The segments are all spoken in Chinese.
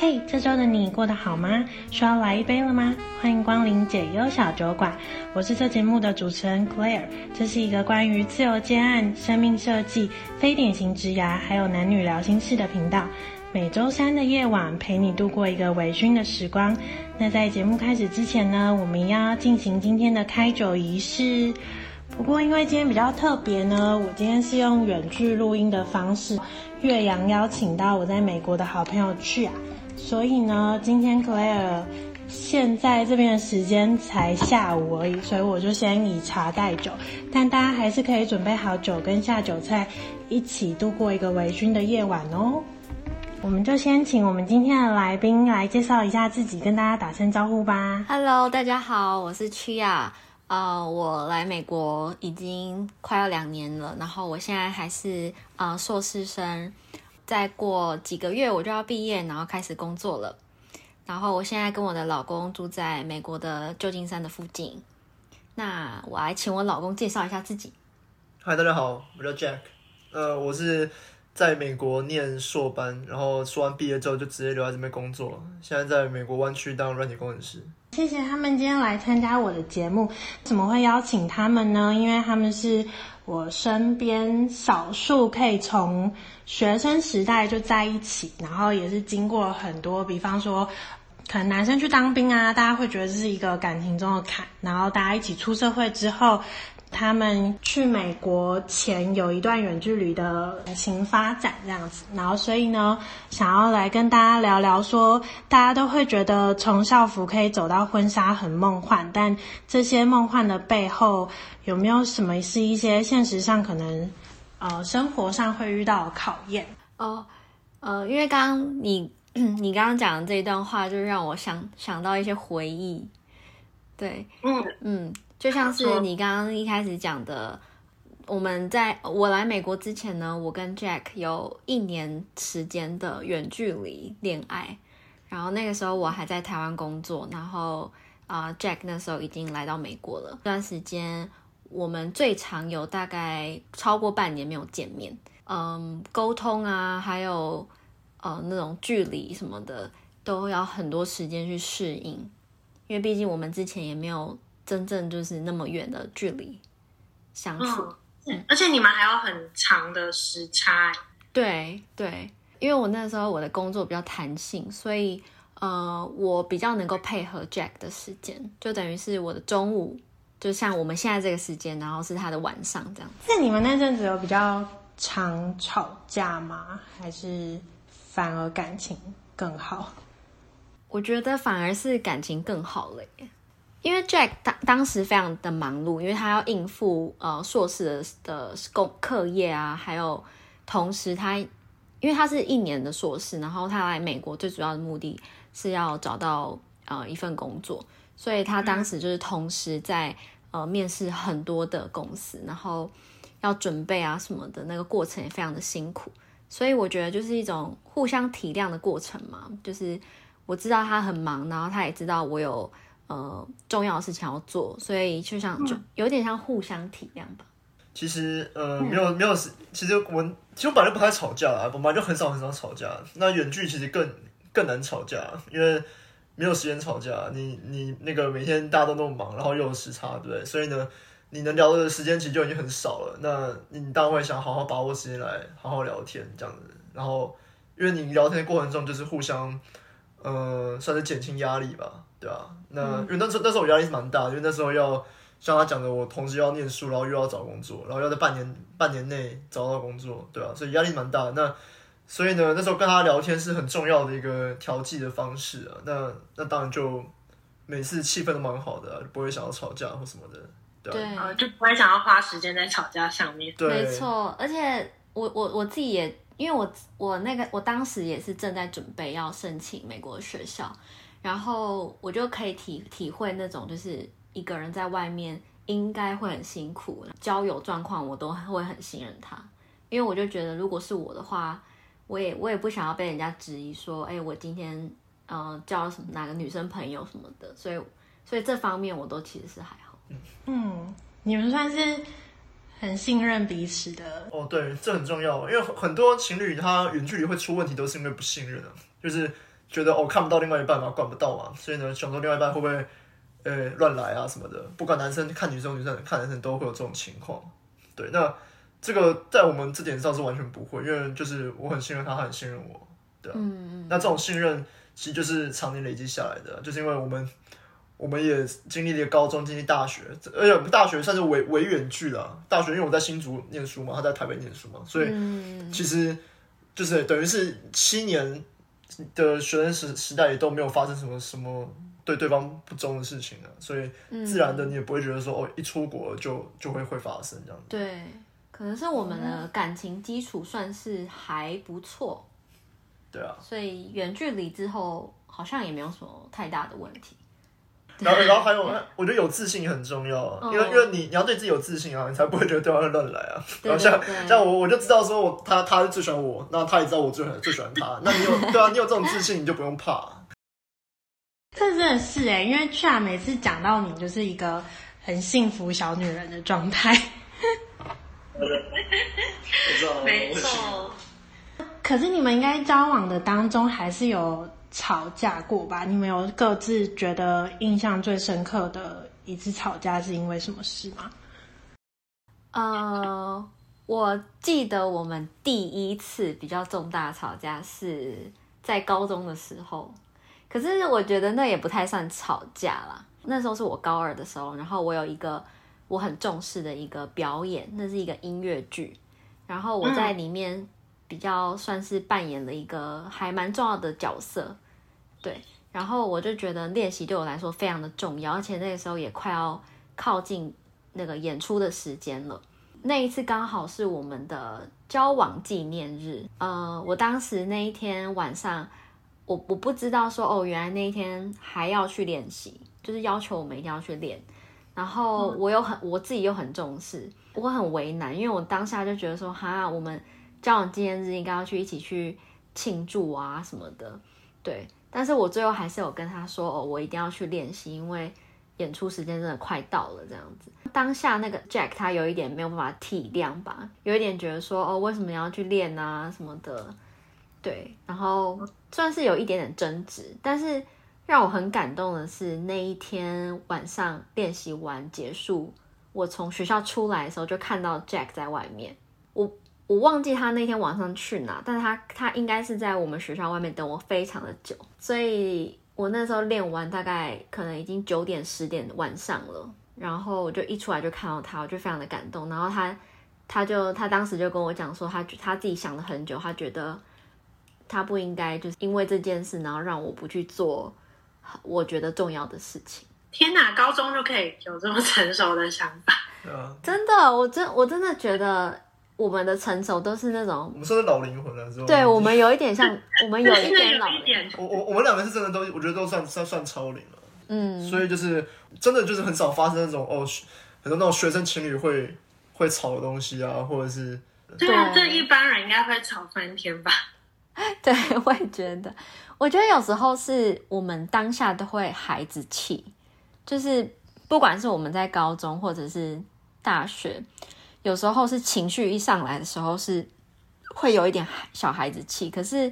嘿，hey, 这周的你过得好吗？需要来一杯了吗？欢迎光临解忧小酒馆，我是这节目的主持人 Claire。这是一个关于自由接案、生命设计、非典型职涯，还有男女聊心事的频道。每周三的夜晚，陪你度过一个微醺的时光。那在节目开始之前呢，我们要进行今天的开酒仪式。不过因为今天比较特别呢，我今天是用远距录音的方式，越洋邀请到我在美国的好朋友去啊。所以呢，今天 Claire 现在这边的时间才下午而已，所以我就先以茶代酒，但大家还是可以准备好酒跟下酒菜，一起度过一个微醺的夜晚哦。我们就先请我们今天的来宾来介绍一下自己，跟大家打声招呼吧。Hello，大家好，我是 Chia，我来美国已经快要两年了，然后我现在还是呃硕士生。再过几个月我就要毕业，然后开始工作了。然后我现在跟我的老公住在美国的旧金山的附近。那我来请我老公介绍一下自己。嗨，大家好，我叫 Jack。呃，我是在美国念硕班，然后说完毕业之后就直接留在这边工作。现在在美国湾区当软体工程师。谢谢他们今天来参加我的节目。怎么会邀请他们呢？因为他们是。我身边少数可以从学生时代就在一起，然后也是经过很多，比方说，可能男生去当兵啊，大家会觉得这是一个感情中的坎，然后大家一起出社会之后。他们去美国前有一段远距离的感情发展这样子，然后所以呢，想要来跟大家聊聊说，大家都会觉得从校服可以走到婚纱很梦幻，但这些梦幻的背后有没有什么是一些现实上可能呃生活上会遇到的考验？哦，呃，因为刚刚你你刚刚讲的这一段话，就让我想想到一些回忆，对，嗯嗯。就像是你刚刚一开始讲的，我们在我来美国之前呢，我跟 Jack 有一年时间的远距离恋爱，然后那个时候我还在台湾工作，然后啊、呃、Jack 那时候已经来到美国了。这段时间我们最长有大概超过半年没有见面，嗯，沟通啊，还有呃那种距离什么的，都要很多时间去适应，因为毕竟我们之前也没有。真正就是那么远的距离相处，嗯，而且你们还有很长的时差。对对，因为我那时候我的工作比较弹性，所以呃，我比较能够配合 Jack 的时间，就等于是我的中午，就像我们现在这个时间，然后是他的晚上这样。那你们那阵子有比较常吵架吗？还是反而感情更好？我觉得反而是感情更好了耶。因为 Jack 当当时非常的忙碌，因为他要应付呃硕士的的工课业啊，还有同时他因为他是一年的硕士，然后他来美国最主要的目的是要找到呃一份工作，所以他当时就是同时在呃面试很多的公司，然后要准备啊什么的那个过程也非常的辛苦，所以我觉得就是一种互相体谅的过程嘛，就是我知道他很忙，然后他也知道我有。呃，重要的事情要做，所以就像就有点像互相体谅吧。其实呃，没有没有，其实我们其实我本来就不太吵架啦，我本来就很少很少吵架。那远距其实更更难吵架，因为没有时间吵架。你你那个每天大家都那么忙，然后又有时差，对不对？所以呢，你能聊的时间其实就已经很少了。那你当然会想好好把握时间来好好聊天这样子。然后因为你聊天的过程中就是互相呃，算是减轻压力吧。对啊，那因为那时候那时候我压力是蛮大的，因为那时候要像他讲的，我同时要念书，然后又要找工作，然后要在半年半年内找到工作，对啊，所以压力蛮大的。那所以呢，那时候跟他聊天是很重要的一个调剂的方式啊。那那当然就每次气氛都蛮好的不会想要吵架或什么的，对啊，对，就不会想要花时间在吵架上面。对，没错，而且我我我自己也，因为我我那个我当时也是正在准备要申请美国的学校。然后我就可以体体会那种，就是一个人在外面应该会很辛苦，交友状况我都会很信任他，因为我就觉得如果是我的话，我也我也不想要被人家质疑说，哎，我今天呃交了什么哪个女生朋友什么的，所以所以这方面我都其实是还好。嗯，你们算是很信任彼此的。哦，对，这很重要，因为很多情侣他远距离会出问题，都是因为不信任啊，就是。觉得哦看不到另外一半嘛，管不到嘛，所以呢，想说另外一半会不会呃乱来啊什么的，不管男生看女生，女生看男生都会有这种情况。对，那这个在我们这点上是完全不会，因为就是我很信任他，他很信任我，对啊。嗯嗯。那这种信任其实就是常年累积下来的，就是因为我们我们也经历了高中，经历大学，而且我们大学算是维维远距了。大学因为我在新竹念书嘛，他在台北念书嘛，所以其实就是等于是七年。的学生时时代也都没有发生什么什么对对方不忠的事情啊，所以自然的你也不会觉得说哦，一出国就就会会发生这样子。对，可能是我们的感情基础算是还不错。对啊。所以远距离之后好像也没有什么太大的问题。然后，然后还有，我觉得有自信也很重要啊，因为因为你你要对自己有自信啊，你才不会觉得对方会乱来啊。然后像像我，我就知道说我他他最喜欢我，那他也知道我最最喜欢他。那你有对啊，你有这种自信，你就不用怕。这真的是哎，因为 Chat 每次讲到你，就是一个很幸福小女人的状态。没错。可是你们应该交往的当中还是有。吵架过吧？你们有各自觉得印象最深刻的一次吵架是因为什么事吗？呃，我记得我们第一次比较重大的吵架是在高中的时候，可是我觉得那也不太算吵架啦。那时候是我高二的时候，然后我有一个我很重视的一个表演，那是一个音乐剧，然后我在里面。比较算是扮演了一个还蛮重要的角色，对，然后我就觉得练习对我来说非常的重要，而且那个时候也快要靠近那个演出的时间了。那一次刚好是我们的交往纪念日，呃，我当时那一天晚上，我我不知道说哦，原来那一天还要去练习，就是要求我们一定要去练，然后我又很我自己又很重视，我很为难，因为我当下就觉得说哈，我们。交往纪念日应该要去一起去庆祝啊什么的，对。但是我最后还是有跟他说，哦，我一定要去练习，因为演出时间真的快到了，这样子。当下那个 Jack 他有一点没有办法体谅吧，有一点觉得说，哦，为什么要去练啊什么的，对。然后算是有一点点争执，但是让我很感动的是那一天晚上练习完结束，我从学校出来的时候就看到 Jack 在外面，我。我忘记他那天晚上去哪，但是他他应该是在我们学校外面等我非常的久，所以我那时候练完大概可能已经九点十点晚上了，然后我就一出来就看到他，我就非常的感动。然后他他就他当时就跟我讲说，他他自己想了很久，他觉得他不应该就是因为这件事，然后让我不去做我觉得重要的事情。天哪，高中就可以有这么成熟的想法？真的，我真我真的觉得。我们的成熟都是那种，我们说是老灵魂了，是吧？对，我们有一点像，我们有一点老。我我我们两个是真的都，我觉得都算算算超龄了。嗯，所以就是真的就是很少发生那种哦，很多那种学生情侣会会吵的东西啊，或者是。对啊，这一般人应该会吵翻天吧？对，我也觉得。我觉得有时候是我们当下都会孩子气，就是不管是我们在高中或者是大学。有时候是情绪一上来的时候是会有一点小孩子气，可是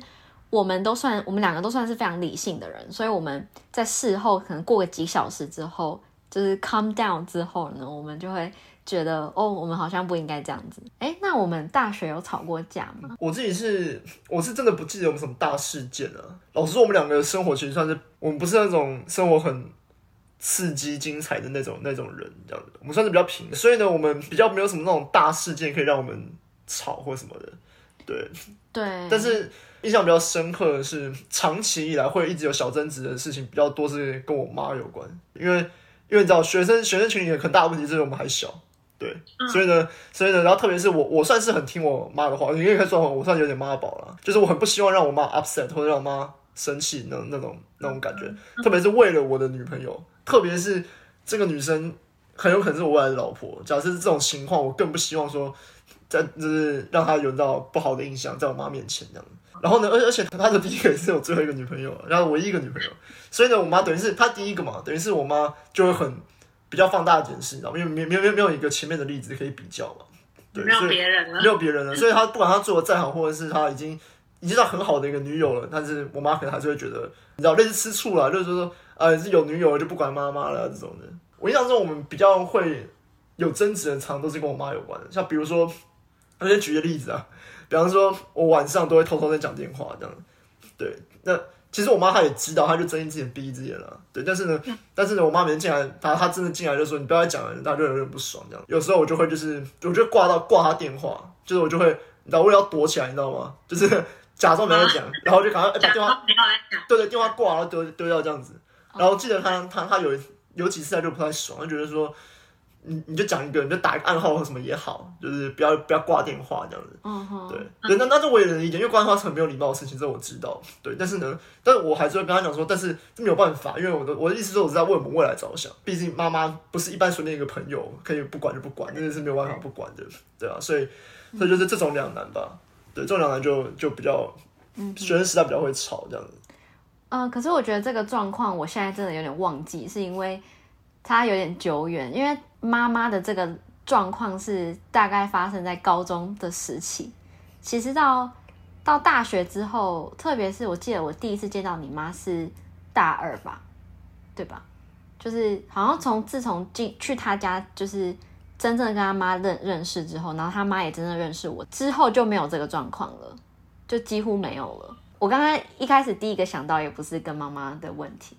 我们都算我们两个都算是非常理性的人，所以我们在事后可能过个几小时之后，就是 calm down 之后呢，我们就会觉得哦，我们好像不应该这样子。诶，那我们大学有吵过架吗？我自己是我是真的不记得有什么大事件啊。老实说，我们两个的生活其实算是我们不是那种生活很。刺激精彩的那种那种人，这样子，我们算是比较平，所以呢，我们比较没有什么那种大事件可以让我们吵或什么的，对对。但是印象比较深刻的是，长期以来会一直有小争执的事情比较多，是跟我妈有关，因为因为你知道，学生学生群里很大的问题就是我们还小，对，所以呢，所以呢，然后特别是我，我算是很听我妈的话，你可以看说我算是有点妈宝了，就是我很不希望让我妈 upset 或者让我妈生气那那种那种感觉，特别是为了我的女朋友。特别是这个女生很有可能是我未来的老婆，假设是这种情况，我更不希望说在就是让她有到不好的印象，在我妈面前这样。然后呢，而而且她的第一个也是我最后一个女朋友，然后唯一一个女朋友，所以呢，我妈等于是她第一个嘛，等于是我妈就会很比较放大检视，因为没没没没有一个前面的例子可以比较嘛，对，没有别人了，没有别人了，所以她不管她做的再好，或者是她已经已经到很好的一个女友了，但是我妈可能还是会觉得，你知道，类似吃醋了，就是说，呃，是有女友了就不管妈妈了这种的。我印象中，我们比较会有争执的，常都是跟我妈有关的。像比如说，我先举个例子啊，比方说，我晚上都会偷偷在讲电话这样。对，那其实我妈她也知道，她就睁一只眼闭一只眼了。对，但是呢，但是呢，我妈每天进来，她她真的进来就说，你不要再讲了，她就有点不爽这样。有时候我就会就是，我就挂到挂她电话，就是我就会，你知道，我也要躲起来，你知道吗？就是 假装没有讲，然后就赶快把电话，对对，电话挂，然后丢丢掉这样子。然后记得他他他有。有几次他就不太爽，就觉得说，你你就讲一个，你就打一个暗号或什么也好，就是不要不要挂电话这样子。嗯哼。对对，那那这我也能理解，因为挂电话是很没有礼貌的事情，这我知道。对，但是呢，但是我还是会跟他讲说，但是这没有办法，因为我的我的意思是我是在为我们未来着想，毕竟妈妈不是一般随便一个朋友可以不管就不管，真的是没有办法不管的，对啊，所以所以就是这种两难吧。对，这种两难就就比较，学生时代比较会吵这样子。嗯、呃，可是我觉得这个状况，我现在真的有点忘记，是因为它有点久远。因为妈妈的这个状况是大概发生在高中的时期，其实到到大学之后，特别是我记得我第一次见到你妈是大二吧，对吧？就是好像从自从进去他家，就是真正跟他妈认认识之后，然后他妈也真正认识我之后，就没有这个状况了，就几乎没有了。我刚刚一开始第一个想到也不是跟妈妈的问题，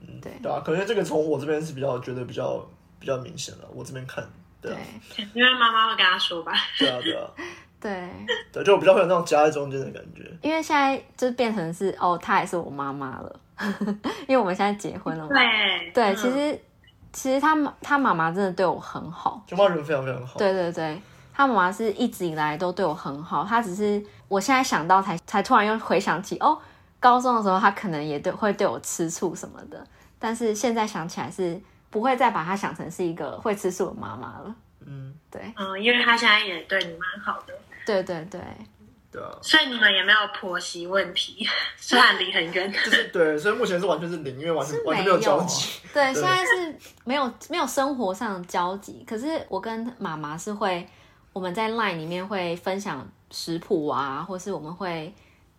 嗯，对。对啊，可能这个从我这边是比较觉得比较比较明显了，我这边看，对，啊、对，因为妈妈会跟他说吧，对啊对啊，对。对，就我比较会有那种夹在中间的感觉，因为现在就变成是哦，她也是我妈妈了，因为我们现在结婚了嘛，对对，其实其实他他妈妈真的对我很好，就妈人非常非常好，对对对。他妈妈是一直以来都对我很好，她只是我现在想到才才突然又回想起哦，高中的时候他可能也对会对我吃醋什么的，但是现在想起来是不会再把他想成是一个会吃醋的妈妈了。嗯，对，嗯，因为他现在也对你蛮好的。对对对，对啊，所以你们也没有婆媳问题，虽然离很远，就是对，所以目前是完全是零，因为完全完全没有交集。对，对，现在是没有没有生活上的交集，可是我跟妈妈是会。我们在 LINE 里面会分享食谱啊，或是我们会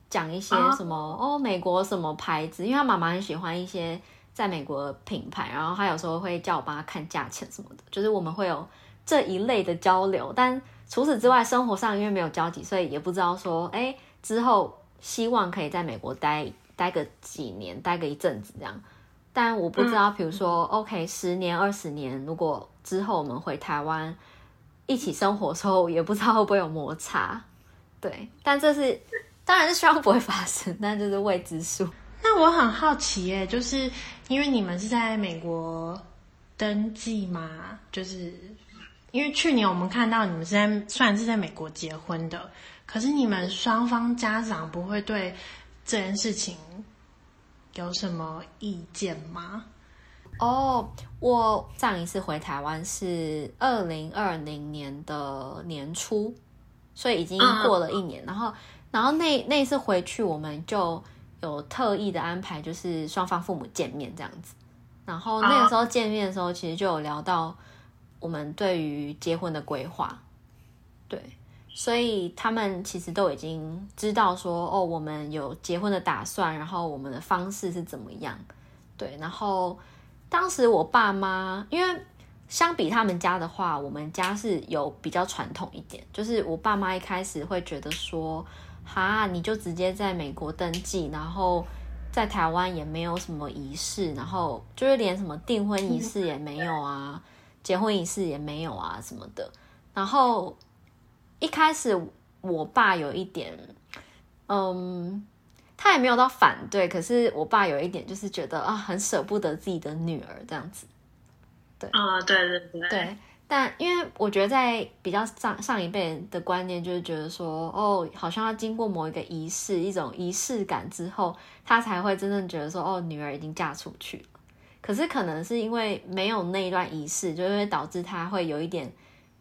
讲一些什么哦，美国什么牌子，因为他妈妈很喜欢一些在美国的品牌，然后他有时候会叫我帮他看价钱什么的，就是我们会有这一类的交流。但除此之外，生活上因为没有交集，所以也不知道说，哎，之后希望可以在美国待待个几年，待个一阵子这样。但我不知道，比如说，OK，十年、二十年，如果之后我们回台湾。一起生活的时候，也不知道会不会有摩擦，对，但这是当然是希望不会发生，但这是未知数。那我很好奇耶，就是因为你们是在美国登记吗？就是因为去年我们看到你们是在虽然是在美国结婚的，可是你们双方家长不会对这件事情有什么意见吗？哦，我上一次回台湾是二零二零年的年初，所以已经过了一年。然后，然后那那一次回去，我们就有特意的安排，就是双方父母见面这样子。然后那个时候见面的时候，其实就有聊到我们对于结婚的规划，对，所以他们其实都已经知道说，哦，我们有结婚的打算，然后我们的方式是怎么样，对，然后。当时我爸妈，因为相比他们家的话，我们家是有比较传统一点。就是我爸妈一开始会觉得说，哈，你就直接在美国登记，然后在台湾也没有什么仪式，然后就是连什么订婚仪式也没有啊，结婚仪式也没有啊什么的。然后一开始我爸有一点，嗯。他也没有到反对，可是我爸有一点就是觉得啊，很舍不得自己的女儿这样子。对啊，对对对。对，但因为我觉得在比较上上一辈的观念，就是觉得说，哦，好像要经过某一个仪式，一种仪式感之后，他才会真正觉得说，哦，女儿已经嫁出去了。可是可能是因为没有那一段仪式，就会导致他会有一点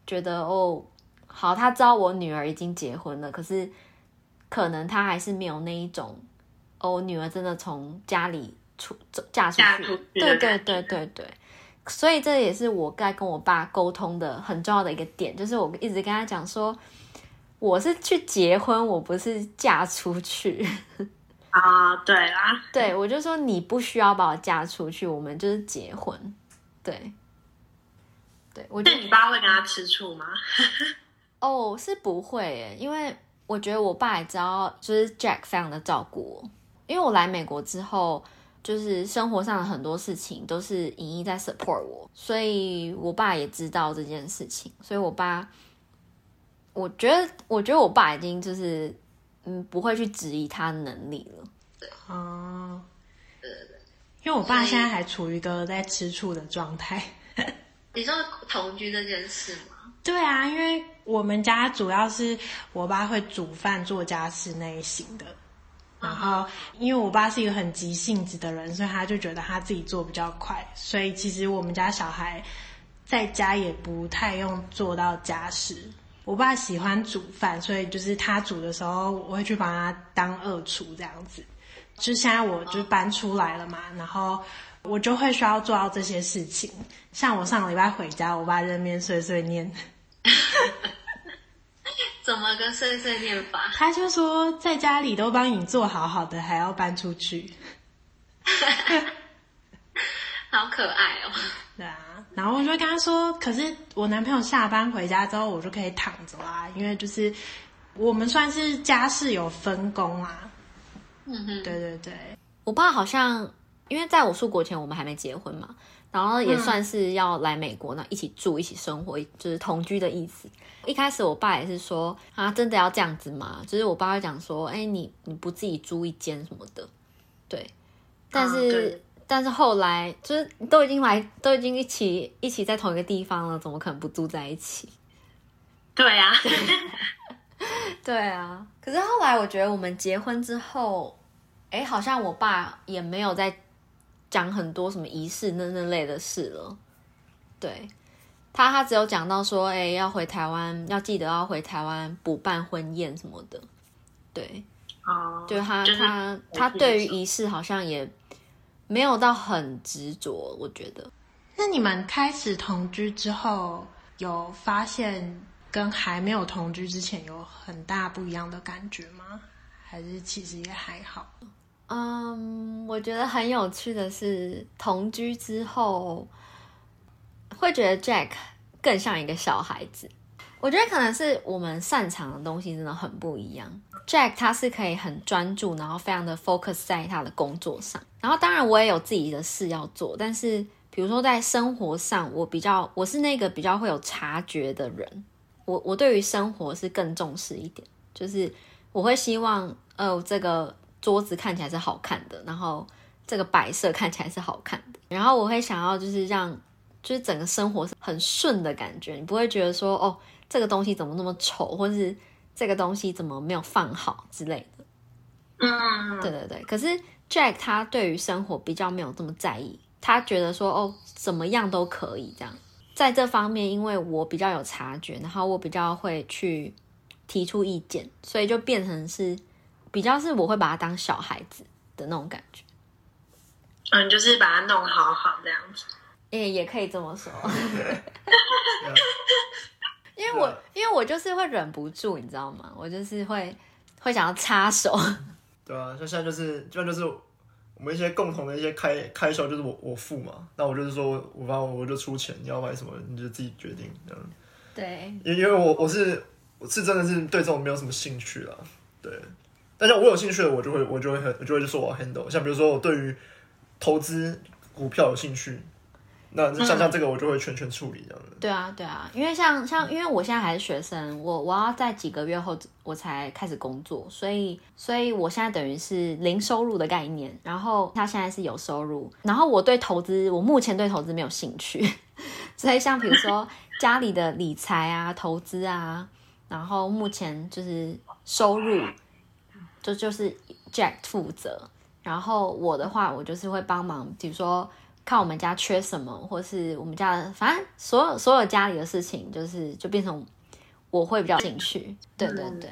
觉得，哦，好，他知道我女儿已经结婚了，可是。可能他还是没有那一种，哦，女儿真的从家里出走嫁出去，对对对对对，所以这也是我该跟我爸沟通的很重要的一个点，就是我一直跟他讲说，我是去结婚，我不是嫁出去。啊，对啦，对，我就说你不需要把我嫁出去，我们就是结婚。对，对，我觉得你爸会跟他吃醋吗？哦，是不会耶，因为我觉得我爸也知道，就是 Jack 非常的照顾我，因为我来美国之后。就是生活上的很多事情都是莹莹在 support 我，所以我爸也知道这件事情，所以我爸，我觉得，我觉得我爸已经就是，嗯，不会去质疑他的能力了。对，哦，对对对，因为我爸现在还处于一个在吃醋的状态。你说同居这件事吗？对啊，因为我们家主要是我爸会煮饭做家事那一型的。然后，因为我爸是一个很急性子的人，所以他就觉得他自己做比较快。所以其实我们家小孩在家也不太用做到家事。我爸喜欢煮饭，所以就是他煮的时候，我会去帮他当二厨这样子。就现在我就搬出来了嘛，然后我就会需要做到这些事情。像我上个礼拜回家，我爸在那边碎碎念。怎么个碎碎念法？他就说在家里都帮你做好好的，还要搬出去，好可爱哦。对啊，然后我就跟他说，可是我男朋友下班回家之后，我就可以躺着啦，因为就是我们算是家事有分工啊。嗯哼，对对对，我爸好像因为在我出国前，我们还没结婚嘛。然后也算是要来美国，那一起住、一起生活，就是同居的意思。一开始我爸也是说啊，真的要这样子吗？就是我爸会讲说，哎，你你不自己租一间什么的，对。但是、啊、但是后来就是都已经来，都已经一起一起在同一个地方了，怎么可能不住在一起？对啊，对啊。可是后来我觉得我们结婚之后，哎，好像我爸也没有在。讲很多什么仪式那那类的事了，对他，他只有讲到说，哎、欸，要回台湾，要记得要回台湾补办婚宴什么的，对，哦，就他他他对于仪式好像也没有到很执着，我觉得。那你们开始同居之后，有发现跟还没有同居之前有很大不一样的感觉吗？还是其实也还好？嗯我觉得很有趣的是，同居之后会觉得 Jack 更像一个小孩子。我觉得可能是我们擅长的东西真的很不一样。Jack 他是可以很专注，然后非常的 focus 在他的工作上。然后当然我也有自己的事要做，但是比如说在生活上，我比较我是那个比较会有察觉的人。我我对于生活是更重视一点，就是我会希望呃这个。桌子看起来是好看的，然后这个摆设看起来是好看的，然后我会想要就是让就是整个生活很顺的感觉，你不会觉得说哦这个东西怎么那么丑，或者是这个东西怎么没有放好之类的。嗯，对对对。可是 Jack 他对于生活比较没有这么在意，他觉得说哦怎么样都可以这样。在这方面，因为我比较有察觉，然后我比较会去提出意见，所以就变成是。比较是我会把他当小孩子的那种感觉，嗯，就是把他弄好好这样子，也也可以这么说，因为我因为我就是会忍不住，你知道吗？我就是会会想要插手，对啊，就现在就是基本就是我们一些共同的一些开开销，就是我我付嘛，那我就是说我反正我就出钱，你要买什么你就自己决定这样，对，因为因为我我是我是真的是对这种没有什么兴趣啦，对。但是我有兴趣的，我就会，我就会很，我就会说我要 handle。像比如说，我对于投资股票有兴趣，那像像这个，我就会全权处理这样子。对啊，对啊，因为像像，因为我现在还是学生，我我要在几个月后我才开始工作，所以所以我现在等于是零收入的概念。然后他现在是有收入，然后我对投资，我目前对投资没有兴趣，所以像比如说家里的理财啊、投资啊，然后目前就是收入。就就是 Jack 负责，然后我的话，我就是会帮忙，比如说看我们家缺什么，或是我们家的，反正所有所有家里的事情，就是就变成我会比较兴趣。对对对。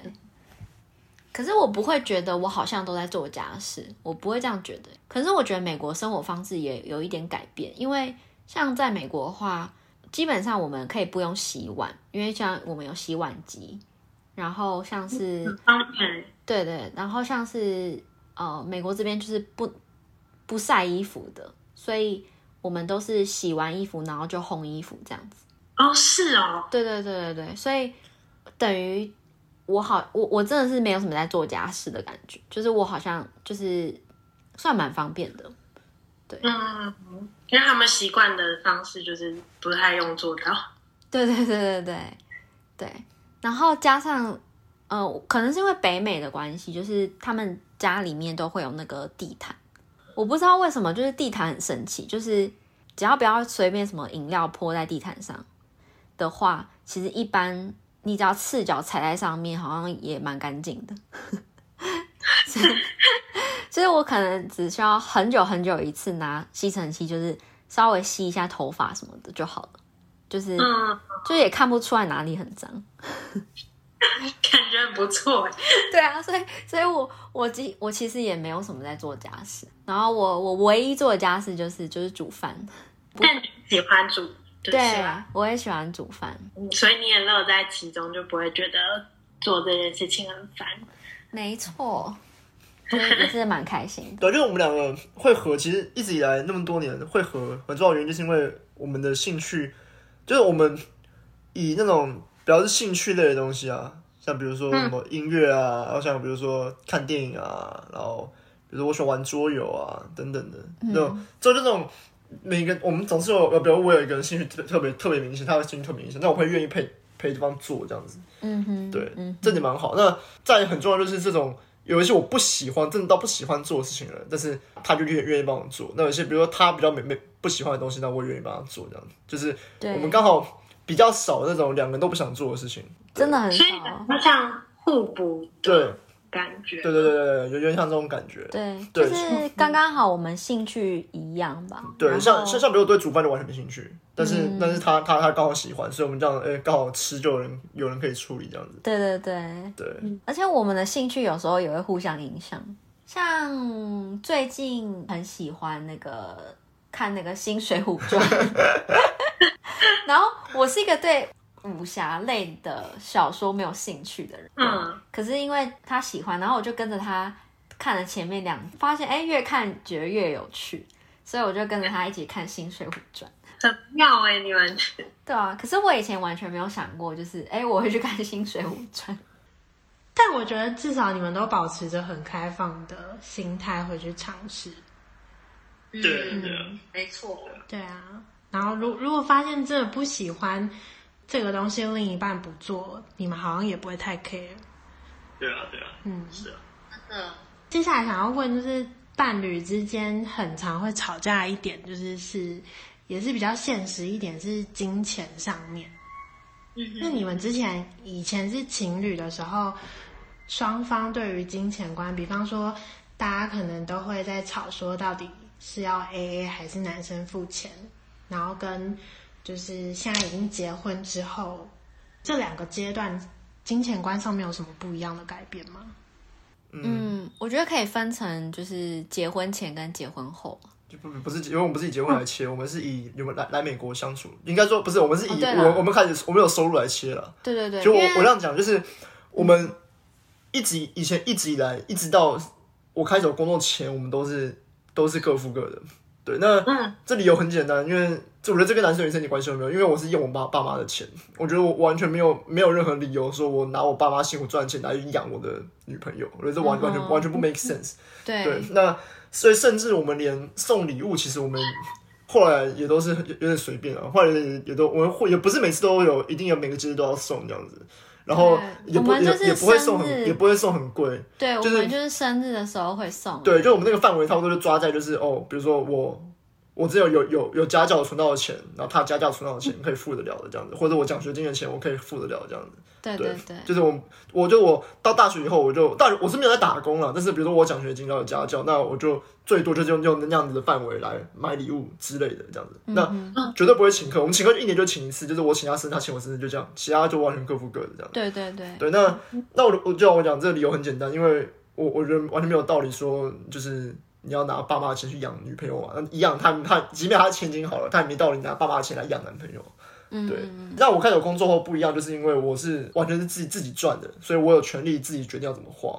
可是我不会觉得我好像都在做家事，我不会这样觉得。可是我觉得美国生活方式也有一点改变，因为像在美国的话，基本上我们可以不用洗碗，因为像我们有洗碗机。然后像是，对对，然后像是呃，美国这边就是不不晒衣服的，所以我们都是洗完衣服然后就烘衣服这样子。哦，是哦，对对对对对，所以等于我好，我我真的是没有什么在做家事的感觉，就是我好像就是算蛮方便的。对，嗯，因为他们习惯的方式就是不太用做到。对对对对对对，然后加上，呃，可能是因为北美的关系，就是他们家里面都会有那个地毯。我不知道为什么，就是地毯很神奇，就是只要不要随便什么饮料泼在地毯上的话，其实一般你只要赤脚踩在上面，好像也蛮干净的。所以，所以我可能只需要很久很久一次拿吸尘器，就是稍微吸一下头发什么的就好了。就是，嗯，就也看不出来哪里很脏，感觉很不错。对啊，所以，所以我我其我其实也没有什么在做家事，然后我我唯一做的家事就是就是煮饭。但你喜欢煮，对，我也喜欢煮饭，所以你也乐在其中，就不会觉得做这件事情很烦。没错，也是蛮开心的。对，就是我们两个会合，其实一直以来那么多年会合，很重要的原因就是因为我们的兴趣。就是我们以那种比较是兴趣类的东西啊，像比如说什么音乐啊，然后像比如说看电影啊，然后比如说我喜欢玩桌游啊等等的，那种就这种每个我们总是有，比如我有一个人兴趣特别特别特别明显，他的兴趣特别明显，那我会愿意陪陪对方做这样子，嗯哼，对，这点蛮好。那再很重要就是这种有一些我不喜欢，真的到不喜欢做的事情了，但是他就愿愿意帮我做。那有些比如说他比较没没。不喜欢的东西，那我也愿意帮他做，这样。子就是我们刚好比较少那种两个人都不想做的事情，真的很少，那像互补对。感觉，对对对对，有点像这种感觉，对，就是刚刚好我们兴趣一样吧。对，像像像比如对煮饭就完全没兴趣，但是但是他他他刚好喜欢，所以我们这样哎刚好吃就有人有人可以处理这样子，对对对。对，而且我们的兴趣有时候也会互相影响，像最近很喜欢那个。看那个新水浒传，然后我是一个对武侠类的小说没有兴趣的人，嗯，可是因为他喜欢，然后我就跟着他看了前面两，发现哎，越看觉得越有趣，所以我就跟着他一起看新水浒传，很妙哎，你们对啊，可是我以前完全没有想过，就是哎，我会去看新水浒传，但我觉得至少你们都保持着很开放的心态会去尝试。对，嗯，没错。对啊，然后如如果发现真的不喜欢这个东西，另一半不做，你们好像也不会太 care。对啊，对啊，嗯，是啊。嗯。接下来想要问，就是伴侣之间很常会吵架一点，就是是也是比较现实一点，是金钱上面。嗯。那你们之前以前是情侣的时候，双方对于金钱观，比方说大家可能都会在吵，说到底。是要 AA 还是男生付钱？然后跟就是现在已经结婚之后，这两个阶段金钱观上面有什么不一样的改变吗？嗯，我觉得可以分成就是结婚前跟结婚后。就不不是因为我们不是以结婚来切，嗯、我们是以你们来来美国相处，应该说不是，我们是以、哦、我我们开始我们有收入来切了。对对对，就我我这样讲，就是我们一直以前一直以来一直到我开始工作前，我们都是。都是各付各的，对。那这理由很简单，因为这我觉得这跟男生女生一点关系都没有，因为我是用我爸爸妈的钱，我觉得我完全没有没有任何理由说我拿我爸妈辛苦赚的钱来养我的女朋友，我觉得这完完全完全不 make sense。对对，那所以甚至我们连送礼物，其实我们后来也都是有点随便啊，后来也都我们会也不是每次都有一定有每个节日都要送这样子。然后也不也也不会送很也不会送很贵，对，我们就是生日的时候会送。对，就我们那个范围差不多就抓在就是哦，比如说我我只有有有有家教存到的钱，然后他家教存到的钱可以付得了的这样子，或者我奖学金的钱我可以付得了这样子。对对对，就是我我就我到大学以后我就大学我是没有在打工了，但是比如说我奖学金要有家教，那我就最多就是用用那样子的范围来买礼物之类的这样子，那绝对不会请客，我们请客一年就请一次，就是我请他生日，他请我生日就这样，其他就完全各付各的这样。对对对。对，那那我我就要我讲这个理由很简单，因为我我觉得完全没有道理说就是你要拿爸妈的钱去养女朋友嘛，那一样他他即便他是千金好了，他也没道理拿爸妈的钱来养男朋友。嗯，对。那我开始有工作后不一样，就是因为我是完全是自己自己赚的，所以我有权利自己决定要怎么花。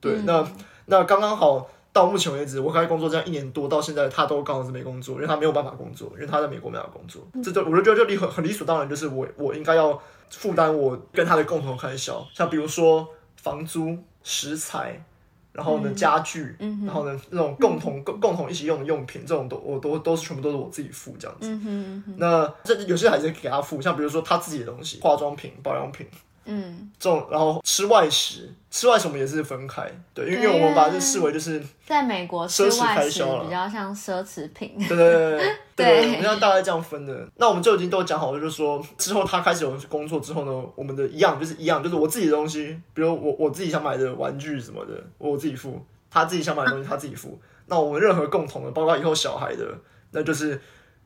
对，嗯、那那刚刚好到目前为止，我开始工作这样一年多，到现在他都刚好是没工作，因为他没有办法工作，因为他在美国没有工作。嗯、这就我就觉得就理很很理所当然，就是我我应该要负担我跟他的共同开销，像比如说房租、食材。然后呢，家具，嗯、然后呢，那种共同共、嗯、共同一起用的用品，这种都我都都是全部都是我自己付这样子。那这有些还是给他付，像比如说他自己的东西，化妆品、保养品。嗯，这种然后吃外食，吃外食我们也是分开，对，因为因为我们把这视为就是在美国奢侈开销了比较像奢侈品，对对对对，对，我们要大概这样分的。那我们就已经都讲好了，就是说之后他开始有工作之后呢，我们的一样就是一样，就是我自己的东西，比如我我自己想买的玩具什么的，我自己付；他自己想买的东西，他自己付。那我们任何共同的，包括以后小孩的，那就是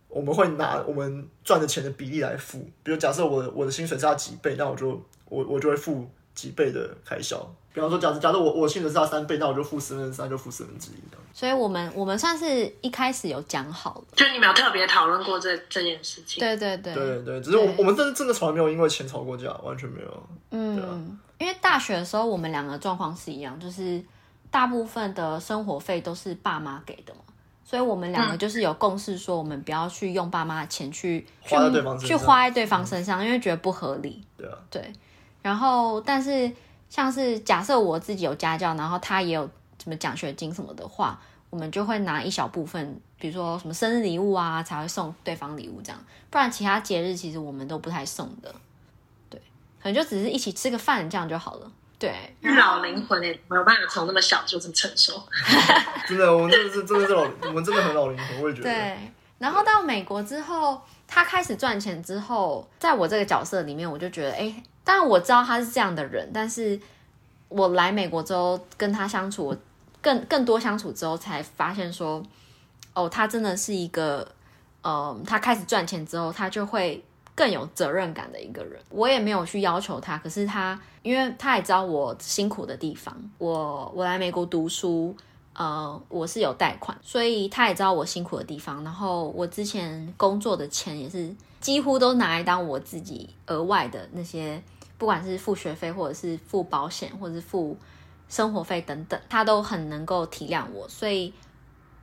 我们会拿我们赚的钱的比例来付。比如假设我我的薪水是他几倍，那我就。我我就会付几倍的开销，比方说，假设假设我我薪水是他三倍，那我就付四分之三，就付四分之一的。所以我们我们算是一开始有讲好了，就你们有特别讨论过这这件事情。对对对对对，只是我我们真的真的从来没有因为钱吵过架，完全没有。嗯，啊、因为大学的时候我们两个状况是一样，就是大部分的生活费都是爸妈给的嘛，所以我们两个就是有共识说，我们不要去用爸妈的钱去花在对方身上，去花在对方身上，嗯、因为觉得不合理。对啊，对。然后，但是像是假设我自己有家教，然后他也有什么奖学金什么的话，我们就会拿一小部分，比如说什么生日礼物啊，才会送对方礼物这样。不然其他节日其实我们都不太送的，对，可能就只是一起吃个饭这样就好了。对，老灵魂也没有办法从那么小就这么成熟。真的，我们真的是真的是老，我们真的很老灵魂，我也觉得。对，然后到美国之后，他开始赚钱之后，在我这个角色里面，我就觉得，哎。但我知道他是这样的人，但是我来美国之后跟他相处，更更多相处之后才发现说，哦，他真的是一个，呃，他开始赚钱之后，他就会更有责任感的一个人。我也没有去要求他，可是他，因为他也知道我辛苦的地方，我我来美国读书，呃，我是有贷款，所以他也知道我辛苦的地方。然后我之前工作的钱也是几乎都拿来当我自己额外的那些。不管是付学费，或者是付保险，或者是付生活费等等，他都很能够体谅我。所以，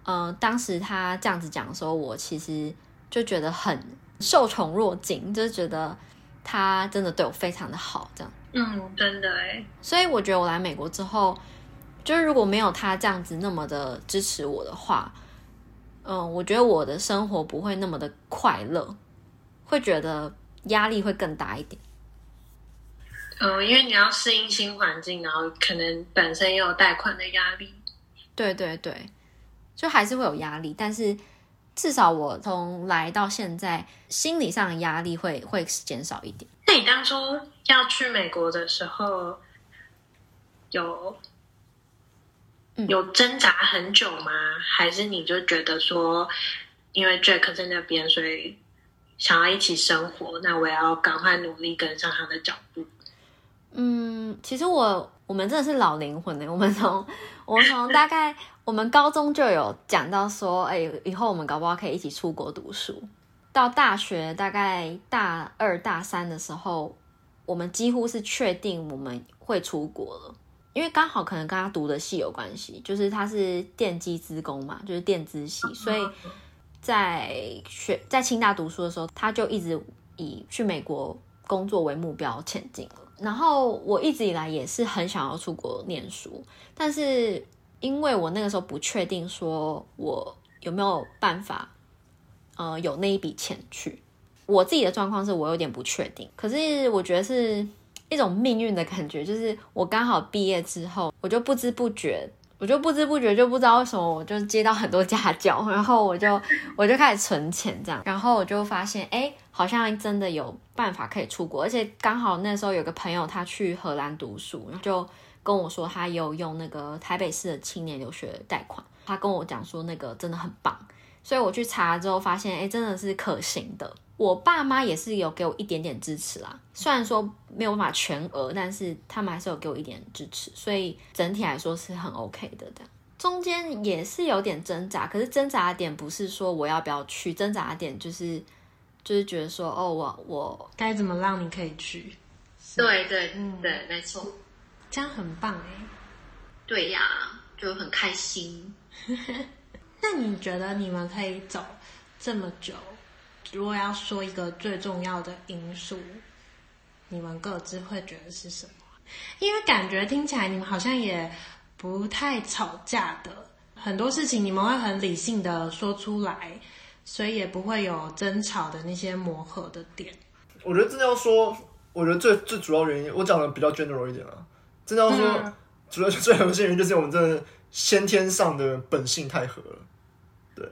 呃，当时他这样子讲的时候，我其实就觉得很受宠若惊，就是觉得他真的对我非常的好，这样。嗯，真的诶。所以我觉得我来美国之后，就是如果没有他这样子那么的支持我的话，嗯、我觉得我的生活不会那么的快乐，会觉得压力会更大一点。嗯，因为你要适应新环境，然后可能本身也有贷款的压力。对对对，就还是会有压力，但是至少我从来到现在，心理上的压力会会减少一点。那你当初要去美国的时候，有有挣扎很久吗？还是你就觉得说，因为 Jack 在那边，所以想要一起生活，那我要赶快努力跟上他的脚步？嗯，其实我我们真的是老灵魂呢。我们从我们从大概我们高中就有讲到说，哎，以后我们搞不好可以一起出国读书。到大学大概大二大三的时候，我们几乎是确定我们会出国了，因为刚好可能跟他读的系有关系，就是他是电机资工嘛，就是电资系，所以在学在清大读书的时候，他就一直以去美国工作为目标前进了。然后我一直以来也是很想要出国念书，但是因为我那个时候不确定说我有没有办法，呃，有那一笔钱去。我自己的状况是我有点不确定，可是我觉得是一种命运的感觉，就是我刚好毕业之后，我就不知不觉。我就不知不觉就不知道为什么，我就接到很多家教，然后我就我就开始存钱这样，然后我就发现，哎，好像真的有办法可以出国，而且刚好那时候有个朋友他去荷兰读书，就跟我说他有用那个台北市的青年留学贷款，他跟我讲说那个真的很棒，所以我去查之后发现，哎，真的是可行的。我爸妈也是有给我一点点支持啦，虽然说没有办法全额，但是他们还是有给我一点支持，所以整体来说是很 OK 的。这样中间也是有点挣扎，可是挣扎的点不是说我要不要去，挣扎的点就是就是觉得说，哦，我我该怎么让你可以去？对对，嗯，对，没错，这样很棒哎。对呀，就很开心。那你觉得你们可以走这么久？如果要说一个最重要的因素，你们各自会觉得是什么？因为感觉听起来你们好像也不太吵架的，很多事情你们会很理性的说出来，所以也不会有争吵的那些磨合的点。我觉得真的要说，我觉得最最主要原因，我讲的比较 general 一点啊。真的要说，嗯、主要最核心原因就是我们真的先天上的本性太合了。对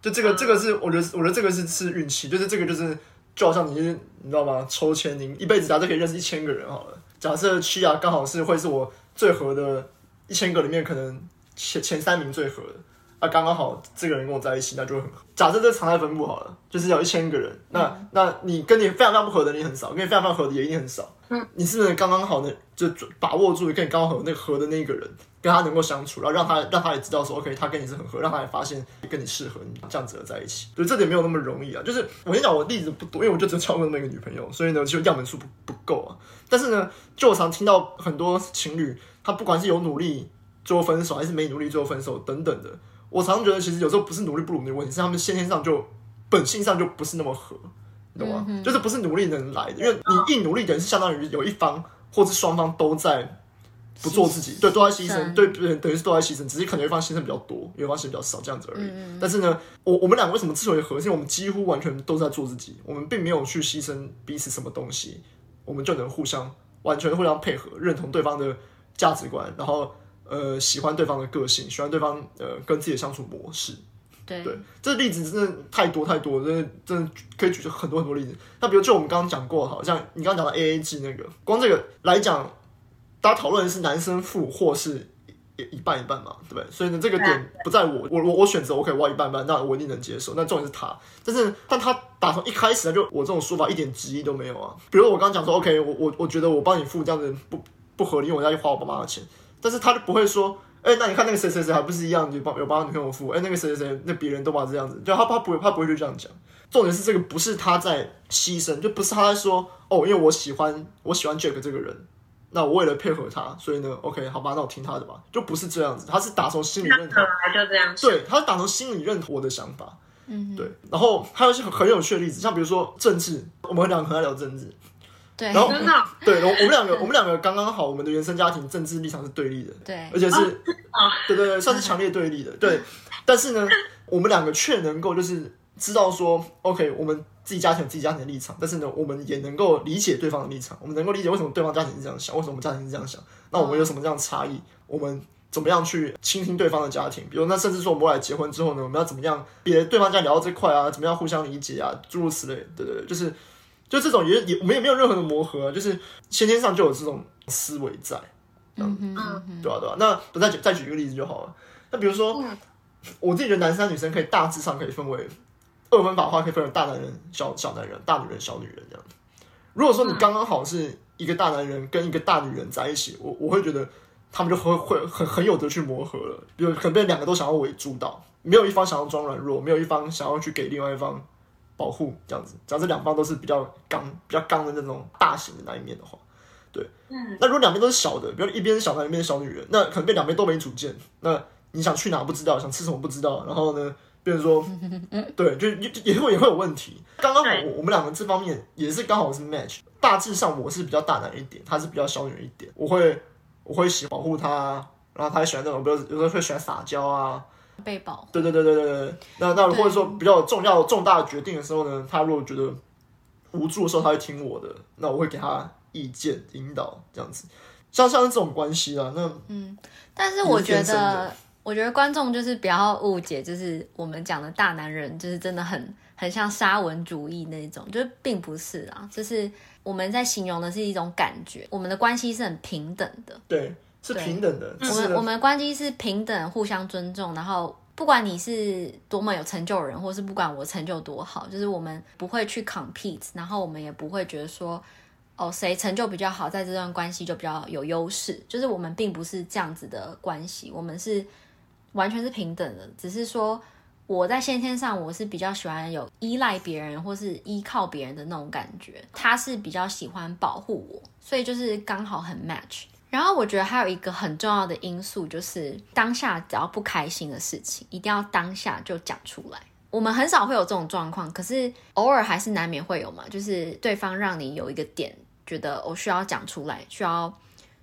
就这个，嗯、这个是我觉得，我觉得这个是是运气，就是这个就是就好像你，你知道吗？抽签，你一辈子假设可以认识一千个人好了。假设区亚刚好是会是我最合的一千个里面，可能前前三名最合的，啊，刚刚好这个人跟我在一起，那就很合。假设这常态分布好了，就是有一千个人，那、嗯、那你跟你非常非常不合的你很少，跟你非常非常合的也一定很少。嗯，你是不是刚刚好呢就把握住跟你刚刚好那个合的那一个人？跟他能够相处，然后让他让他也知道说，OK，他跟你是很合，让他也发现跟你适合，你这样子的在一起，所以这点没有那么容易啊。就是我跟你讲，我例子不多，因为我就只有交过那么一个女朋友，所以呢，就样本数不不够啊。但是呢，就我常听到很多情侣，他不管是有努力最后分手，还是没努力最后分手等等的，我常常觉得其实有时候不是努力不努力的问题，是他们先天上就本性上就不是那么合，你懂吗？嗯、就是不是努力能来的，因为你一努力的人是相当于有一方或是双方都在。不做自己，对，都在牺牲，对，等于是都在牺牲，只是可能有一方牺牲比较多，有一方牺牲比较少，这样子而已。嗯、但是呢，我我们两个为什么之所以合，是因为我们几乎完全都在做自己，我们并没有去牺牲彼此什么东西，我们就能互相完全互相配合，认同对方的价值观，然后呃喜欢对方的个性，喜欢对方呃跟自己的相处模式。对，对，这例子真的太多太多，真的真的可以举出很多很多例子。那比如就我们刚刚讲过，好像你刚刚讲的 AA 制那个，光这个来讲。大家讨论的是男生付或是一一半一半嘛，对不对？所以呢，这个点不在我，我我我选择我可以挖一半半，那我一定能接受。那重点是他，但是但他打从一开始就我这种说法一点质疑都没有啊。比如我刚刚讲说，OK，我我我觉得我帮你付这样子不不合理，因为我要去花我爸妈的钱，但是他就不会说，哎，那你看那个谁谁谁还不是一样，有帮有帮他女朋友付，哎，那个谁谁谁那别人都把这样子，就他他不会他不会就这样讲。重点是这个不是他在牺牲，就不是他在说，哦，因为我喜欢我喜欢 Jack 这个人。那我为了配合他，所以呢，OK，好吧，那我听他的吧，就不是这样子，他是打从心里认同，就这样，对，他是打从心里认同我的想法，嗯哼，对，然后还有一些很有趣的例子，像比如说政治，我们两个很爱聊政治，对，然后对，然后我们两个，我们两个刚刚好，我们的原生家庭政治立场是对立的，对，而且是，啊对对对，算是强烈对立的，对，但是呢，我们两个却能够就是知道说，OK，我们。自己家庭有自己家庭的立场，但是呢，我们也能够理解对方的立场，我们能够理解为什么对方家庭是这样想，为什么我们家庭是这样想，那我们有什么这样的差异？我们怎么样去倾听对方的家庭？比如，那甚至说我们未来结婚之后呢，我们要怎么样？别对方家聊到这块啊，怎么样互相理解啊？诸如此类，对对对，就是就这种也也没有没有任何的磨合啊，就是先天上就有这种思维在，嗯嗯嗯，对吧对吧？那我再举再举一个例子就好了。那比如说，我自己觉得男生女生可以大致上可以分为。二分法的话，可以分为大男人、小小男人、大女人、小女人这样。如果说你刚刚好是一个大男人跟一个大女人在一起，我我会觉得他们就会会很很有得去磨合了。比如可能被两个都想要为主导，没有一方想要装软弱，没有一方想要去给另外一方保护这样子。假设两方都是比较刚、比较刚的那种大型的那一面的话，对，嗯。那如果两边都是小的，比如一边是小男人，一边是小女人，那可能被两边都没主见。那你想去哪不知道，想吃什么不知道，然后呢？变成说，对，就也也会也会有问题。刚刚好，我我们两个这方面也是刚好是 match。大致上我是比较大男一点，他是比较小女人一点。我会我会喜欢保护他，然后他也喜欢那种，比如有时候会喜欢撒娇啊，被保护。对对对对对对。那那或者说比较重要重大的决定的时候呢，他如果觉得无助的时候，他会听我的，那我会给他意见引导这样子。像像是这种关系啊，那嗯，但是我觉得。我觉得观众就是不要误解，就是我们讲的大男人，就是真的很很像沙文主义那种，就是并不是啊，就是我们在形容的是一种感觉，我们的关系是很平等的，对，是平等的。我们我们关系是平等，互相尊重，然后不管你是多么有成就的人，或是不管我成就多好，就是我们不会去 compete，然后我们也不会觉得说。哦，谁成就比较好，在这段关系就比较有优势，就是我们并不是这样子的关系，我们是。完全是平等的，只是说我在先天上我是比较喜欢有依赖别人或是依靠别人的那种感觉，他是比较喜欢保护我，所以就是刚好很 match。然后我觉得还有一个很重要的因素就是当下只要不开心的事情，一定要当下就讲出来。我们很少会有这种状况，可是偶尔还是难免会有嘛，就是对方让你有一个点觉得我需要讲出来，需要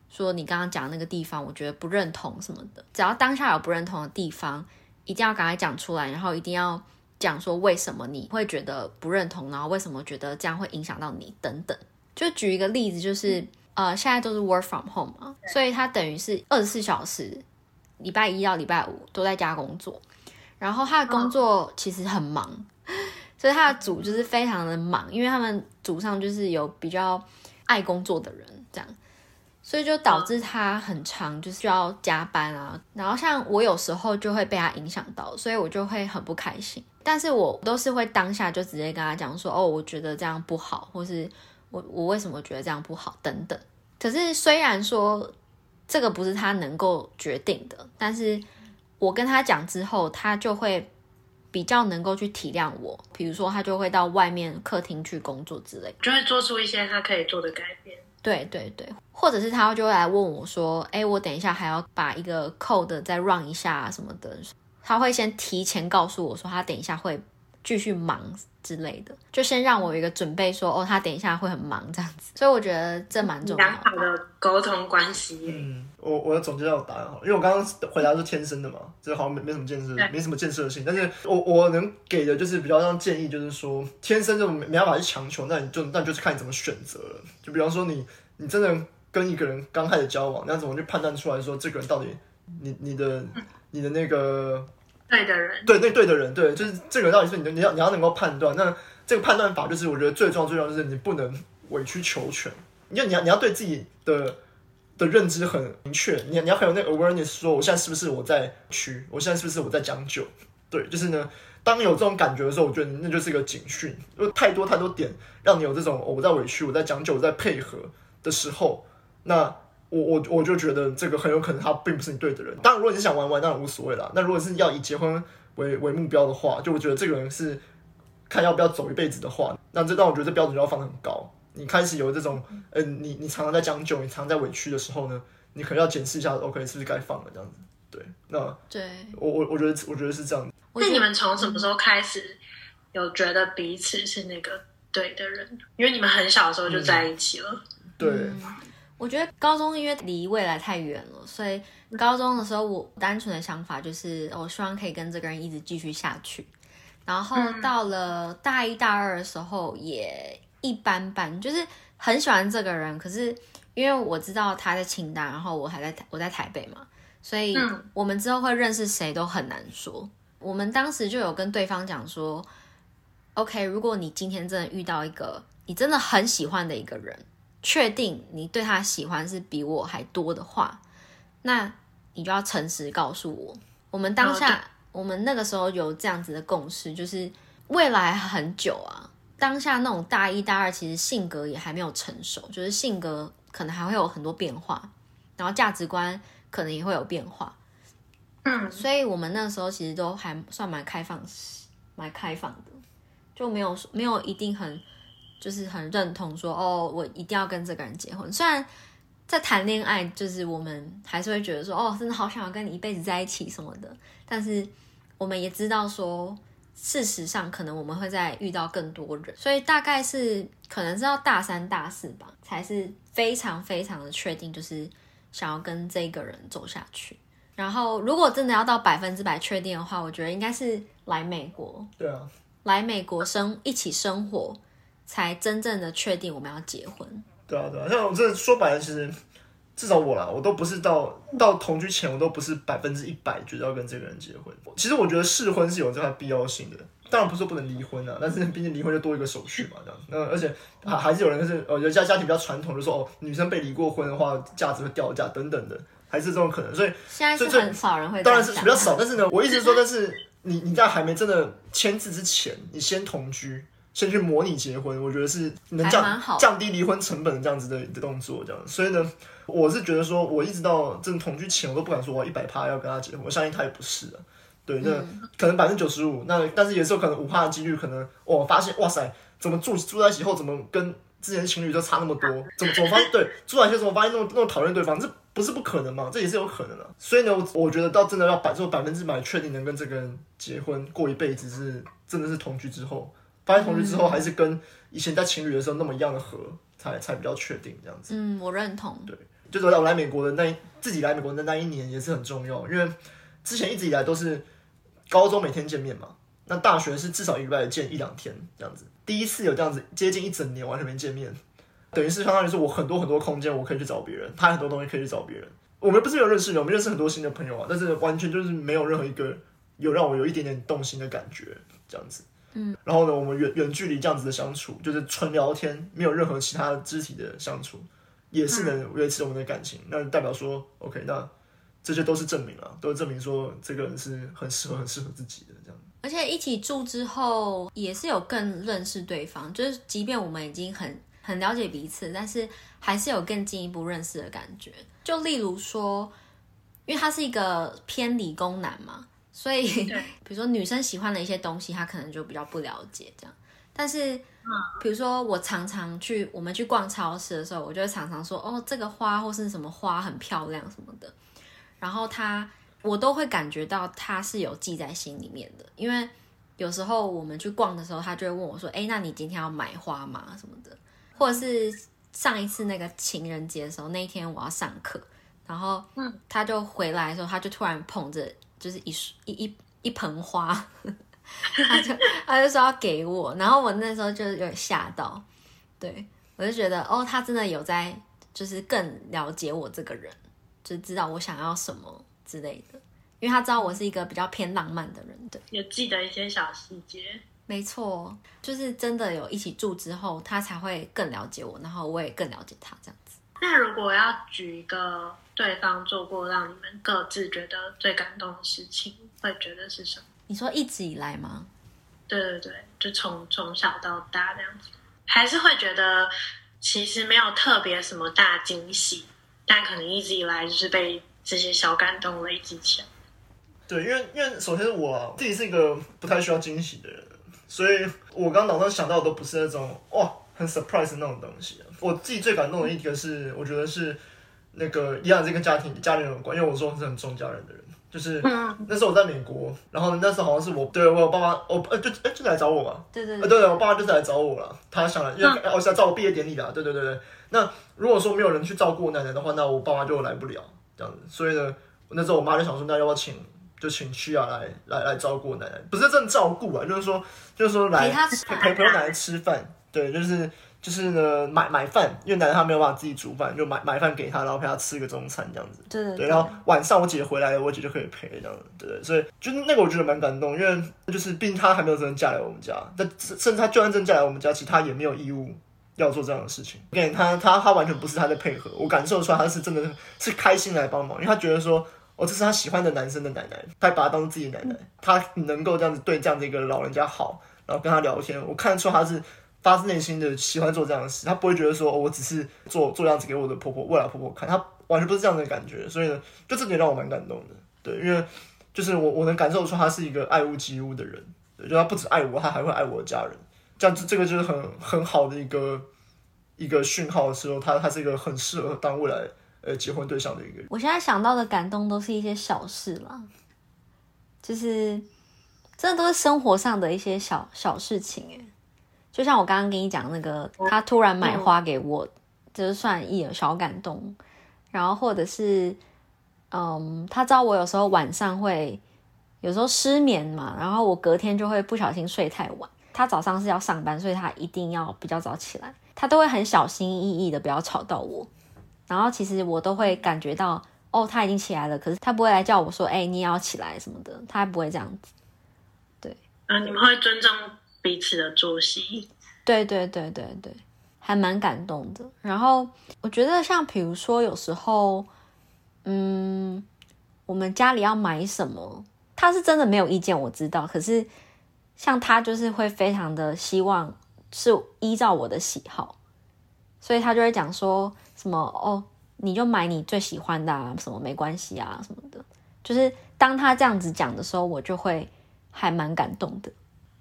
说你刚刚讲那个地方，我觉得不认同什么的。只要当下有不认同的地方，一定要赶快讲出来，然后一定要讲说为什么你会觉得不认同，然后为什么觉得这样会影响到你等等。就举一个例子，就是呃，现在都是 work from home 嘛，所以他等于是二十四小时，礼拜一到礼拜五都在家工作，然后他的工作其实很忙，所以他的组就是非常的忙，因为他们组上就是有比较爱工作的人这样。所以就导致他很长就是需要加班啊，然后像我有时候就会被他影响到，所以我就会很不开心。但是我都是会当下就直接跟他讲说，哦，我觉得这样不好，或是我我为什么觉得这样不好等等。可是虽然说这个不是他能够决定的，但是我跟他讲之后，他就会比较能够去体谅我。比如说他就会到外面客厅去工作之类，就会做出一些他可以做的改变。对对对，或者是他就会来问我说：“哎，我等一下还要把一个 code 再 run 一下什么的。”他会先提前告诉我说他等一下会继续忙之类的，就先让我有一个准备说：“哦，他等一下会很忙这样子。”所以我觉得这蛮重要的。良好的沟通关系。嗯，我我要总结一下我答案哈，因为我刚刚回答是天生的嘛，这好像没没什么建设，没什么建设性。但是我我能给的就是比较像建议，就是说天生就没没办法去强求，那你就那就是看你怎么选择了。就比方说你。你真的跟一个人刚开始交往，那怎么去判断出来说这个人到底你你的你的那个对的人？对，那对的人，对，就是这个到底是你的，你要你要能够判断。那这个判断法就是我觉得最重要最重要就是你不能委曲求全，因为你要你要对自己的的认知很明确，你你要很有那个 awareness，说我现在是不是我在屈，我现在是不是我在将就？对，就是呢。当有这种感觉的时候，我觉得那就是一个警讯，因为太多太多点让你有这种、哦、我在委屈，我在将就，我在配合。的时候，那我我我就觉得这个很有可能他并不是你对的人。当然，如果你是想玩玩，当然无所谓啦。那如果是要以结婚为为目标的话，就我觉得这个人是看要不要走一辈子的话，那这让我觉得这标准就要放得很高。你开始有这种，嗯、呃，你你常常在将就，你常常在委屈的时候呢，你可能要检视一下，OK，是不是该放了这样子？对，那对我我我觉得我觉得是这样。那你们从什么时候开始有觉得彼此是那个对的人？因为你们很小的时候就在一起了。嗯对、嗯，我觉得高中因为离未来太远了，所以高中的时候我单纯的想法就是，我希望可以跟这个人一直继续下去。然后到了大一大二的时候也一般般，就是很喜欢这个人，可是因为我知道他在清大，然后我还在我在台北嘛，所以我们之后会认识谁都很难说。我们当时就有跟对方讲说，OK，如果你今天真的遇到一个你真的很喜欢的一个人。确定你对他喜欢是比我还多的话，那你就要诚实告诉我。我们当下，哦、我们那个时候有这样子的共识，就是未来很久啊。当下那种大一大二，其实性格也还没有成熟，就是性格可能还会有很多变化，然后价值观可能也会有变化。嗯，所以我们那时候其实都还算蛮开放，蛮开放的，就没有没有一定很。就是很认同说哦，我一定要跟这个人结婚。虽然在谈恋爱，就是我们还是会觉得说哦，真的好想要跟你一辈子在一起什么的。但是我们也知道说，事实上可能我们会再遇到更多人，所以大概是可能是要大三大四吧，才是非常非常的确定，就是想要跟这个人走下去。然后如果真的要到百分之百确定的话，我觉得应该是来美国。对啊，来美国生一起生活。才真正的确定我们要结婚。对啊，对啊，像我这说白了，其实至少我啦，我都不是到到同居前，我都不是百分之一百觉得要跟这个人结婚。其实我觉得试婚是有这块必要性的，当然不是说不能离婚啊，但是毕竟离婚就多一个手续嘛，这样。那而且还还是有人就是呃，有家家庭比较传统，就说哦，女生被离过婚的话，价值会掉价等等的，还是这种可能。所以现在是很少人会，当然是比较少。但是呢，我一直说，但是你你在还没真的签字之前，你先同居。先去模拟结婚，我觉得是能降降低离婚成本的这样子的的动作，这样。所以呢，我是觉得说，我一直到真的同居前，我都不敢说我一百趴要跟他结婚，我相信他也不是啊。对，那可能百分之九十五，那但是也是有可能五趴的几率，可能我发现哇塞，怎么住住在一起后，怎么跟之前情侣就差那么多？怎么怎么发现？对，住在一起怎么发现那么那么讨厌对方？这不是不可能嘛？这也是有可能的。所以呢，我觉得到真的要百做百分之百确定能跟这个人结婚过一辈子，是真的是同居之后，发现同居之后还是跟以前在情侣的时候那么一样的合，才才比较确定这样子。嗯，我认同。对，就是我来美国的那自己来美国的那一年也是很重要，因为之前一直以来都是高中每天见面嘛，那大学是至少一个礼拜见一两天这样子。第一次有这样子接近一整年完全没见面，等于是相当于是我很多很多空间我可以去找别人，他很多东西可以去找别人。我们不是没有认识人，我们认识很多新的朋友啊，但是完全就是没有任何一个有让我有一点点动心的感觉这样子。嗯，然后呢，我们远远距离这样子的相处，就是纯聊天，没有任何其他肢体的相处，也是能维持我们的感情。嗯、那代表说，OK，那这些都是证明了，都是证明说这个人是很适合、很适合自己的这样。而且一起住之后，也是有更认识对方，就是即便我们已经很很了解彼此，但是还是有更进一步认识的感觉。就例如说，因为他是一个偏理工男嘛。所以，比如说女生喜欢的一些东西，她可能就比较不了解这样。但是，比如说我常常去我们去逛超市的时候，我就会常常说哦，这个花或是什么花很漂亮什么的。然后她，我都会感觉到她是有记在心里面的。因为有时候我们去逛的时候，他就会问我说：“哎，那你今天要买花吗？什么的？”或者是上一次那个情人节的时候，那一天我要上课，然后他就回来的时候，他就突然捧着。就是一一一一盆花，他就他就说要给我，然后我那时候就有点吓到，对，我就觉得哦，他真的有在，就是更了解我这个人，就知道我想要什么之类的，因为他知道我是一个比较偏浪漫的人，对，有记得一些小细节，没错，就是真的有一起住之后，他才会更了解我，然后我也更了解他这样子。那如果要举一个。对方做过让你们各自觉得最感动的事情，会觉得是什么？你说一直以来吗？对对对，就从从小到大这样子，还是会觉得其实没有特别什么大惊喜，但可能一直以来就是被这些小感动累积起来。对，因为因为首先我自己是一个不太需要惊喜的人，所以我刚脑中想到的都不是那种哇很 surprise 的那种东西。我自己最感动的一个是，嗯、我觉得是。那个一样，是跟家庭家里人有关，因为我说我是很重家人的人，就是那时候我在美国，然后那时候好像是我对我爸爸，我呃就哎就来找我嘛，对对对，呃对对，我爸爸就是来找我了，他想来，因为我是来照我毕业典礼啦，对对对对。那如果说没有人去照顾我奶奶的话，那我爸妈就来不了这样子，所以呢，那时候我妈就想说，那要不要请就请去啊来来来照顾我奶奶，不是真的照顾啊，就是说就是说来陪陪陪我奶奶吃饭，对，就是。就是呢，买买饭，因为奶奶她没有办法自己煮饭，就买买饭给她，然后陪她吃个中餐这样子。对对，对。然后晚上我姐回来了，我姐就可以陪这样子。对对。所以就是那个我觉得蛮感动，因为就是毕竟她还没有真正嫁来我们家，但甚至她就算真嫁来我们家，其实她也没有义务要做这样的事情。给她她她完全不是她在配合，我感受出来她是真的是开心来帮忙，因为她觉得说，哦，这是她喜欢的男生的奶奶，她把她当自己的奶奶，她能够这样子对这样的一个老人家好，然后跟他聊天，我看得出她是。发自内心的喜欢做这样的事，他不会觉得说，我只是做做样子给我的婆婆、未来婆婆看，他完全不是这样的感觉。所以呢，就这点让我蛮感动的。对，因为就是我我能感受出他是一个爱屋及乌的人，就他不止爱我，他还会爱我的家人。这样子，这个就是很很好的一个一个讯号的时候，他他是一个很适合当未来呃结婚对象的一个人。我现在想到的感动都是一些小事嘛，就是真的都是生活上的一些小小事情，哎。就像我刚刚跟你讲那个，他突然买花给我，就是算一点小感动。然后或者是，嗯，他知道我有时候晚上会有时候失眠嘛，然后我隔天就会不小心睡太晚。他早上是要上班，所以他一定要比较早起来，他都会很小心翼翼的不要吵到我。然后其实我都会感觉到，哦，他已经起来了，可是他不会来叫我说，哎，你也要起来什么的，他还不会这样子。对，啊，你们会尊重彼此的作息，对对对对对，还蛮感动的。然后我觉得，像比如说，有时候，嗯，我们家里要买什么，他是真的没有意见，我知道。可是，像他就是会非常的希望是依照我的喜好，所以他就会讲说什么哦，你就买你最喜欢的啊，什么没关系啊，什么的。就是当他这样子讲的时候，我就会还蛮感动的。